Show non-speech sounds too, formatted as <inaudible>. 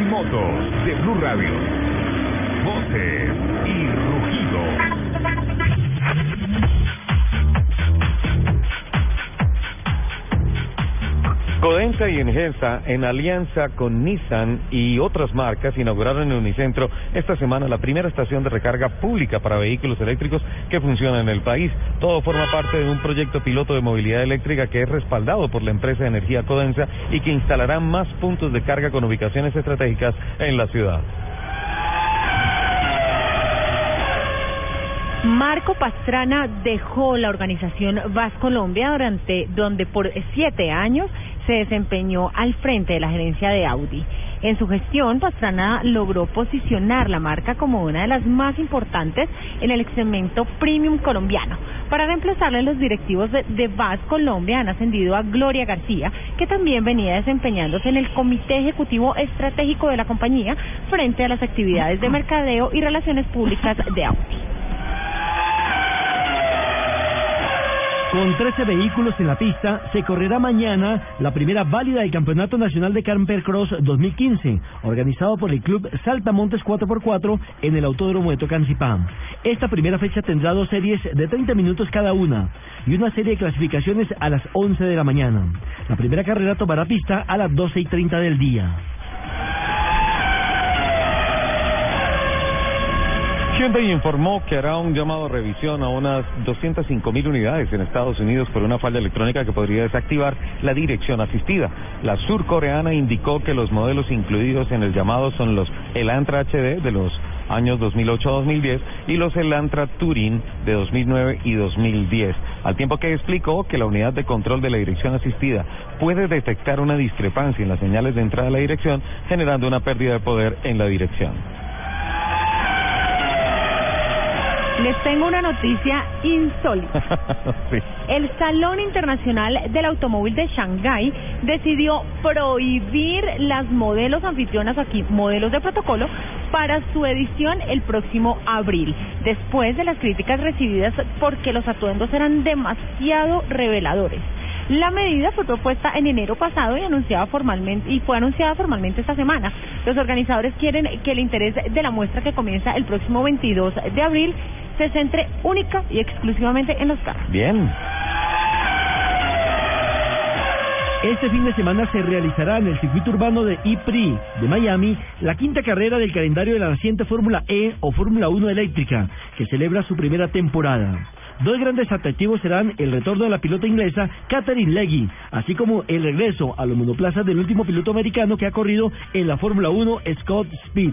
Y motos de Blue Radio. Voces y rugidos. Codensa y Engesa, en alianza con Nissan y otras marcas, inauguraron en Unicentro esta semana la primera estación de recarga pública para vehículos eléctricos que funciona en el país. Todo forma parte de un proyecto piloto de movilidad eléctrica que es respaldado por la empresa de energía Codensa y que instalará más puntos de carga con ubicaciones estratégicas en la ciudad. Marco Pastrana dejó la organización VAS Colombia durante donde por siete años se desempeñó al frente de la gerencia de Audi. En su gestión, Pastrana logró posicionar la marca como una de las más importantes en el segmento premium colombiano. Para reemplazarle, los directivos de, de Colombia han ascendido a Gloria García, que también venía desempeñándose en el Comité Ejecutivo Estratégico de la compañía frente a las actividades de mercadeo y relaciones públicas de Audi. Con 13 vehículos en la pista, se correrá mañana la primera válida del Campeonato Nacional de Camper Cross 2015, organizado por el Club Saltamontes 4x4 en el Autódromo de Tocancipá. Esta primera fecha tendrá dos series de 30 minutos cada una y una serie de clasificaciones a las 11 de la mañana. La primera carrera tomará pista a las 12 y 30 del día. Hyundai informó que hará un llamado revisión a unas 205 mil unidades en Estados Unidos por una falla electrónica que podría desactivar la dirección asistida. La surcoreana indicó que los modelos incluidos en el llamado son los Elantra HD de los años 2008 a 2010 y los Elantra Touring de 2009 y 2010, al tiempo que explicó que la unidad de control de la dirección asistida puede detectar una discrepancia en las señales de entrada de la dirección, generando una pérdida de poder en la dirección. Les tengo una noticia insólita. <laughs> Sí. El Salón Internacional del Automóvil de Shanghái decidió prohibir las modelos anfitrionas aquí, modelos de protocolo, para su edición el próximo abril, después de las críticas recibidas porque los atuendos eran demasiado reveladores. La medida fue propuesta en enero pasado y anunciada formalmente y fue anunciada formalmente esta semana. Los organizadores quieren que el interés de la muestra que comienza el próximo 22 de abril se centre única y exclusivamente en los carros. Bien. Este fin de semana se realizará en el circuito urbano de IPRI de Miami la quinta carrera del calendario de la naciente Fórmula E o Fórmula 1 eléctrica, que celebra su primera temporada. Dos grandes atractivos serán el retorno de la pilota inglesa Catherine Leggy, así como el regreso a los monoplazas del último piloto americano que ha corrido en la Fórmula 1, Scott Speed.